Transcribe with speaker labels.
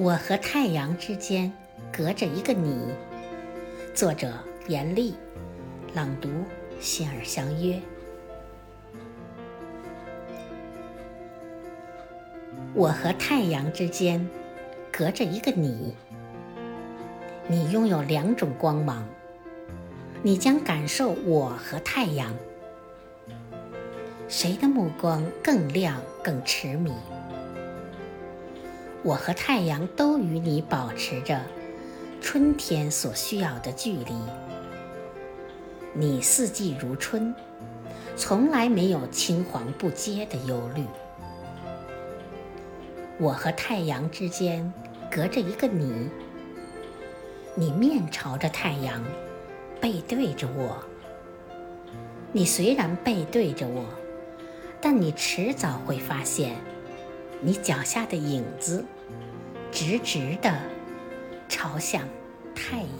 Speaker 1: 我和太阳之间隔着一个你。作者：严厉，朗读：心儿相约。我和太阳之间隔着一个你。你拥有两种光芒，你将感受我和太阳，谁的目光更亮、更痴迷？我和太阳都与你保持着春天所需要的距离。你四季如春，从来没有青黄不接的忧虑。我和太阳之间隔着一个你，你面朝着太阳，背对着我。你虽然背对着我，但你迟早会发现。你脚下的影子，直直的朝向太阳。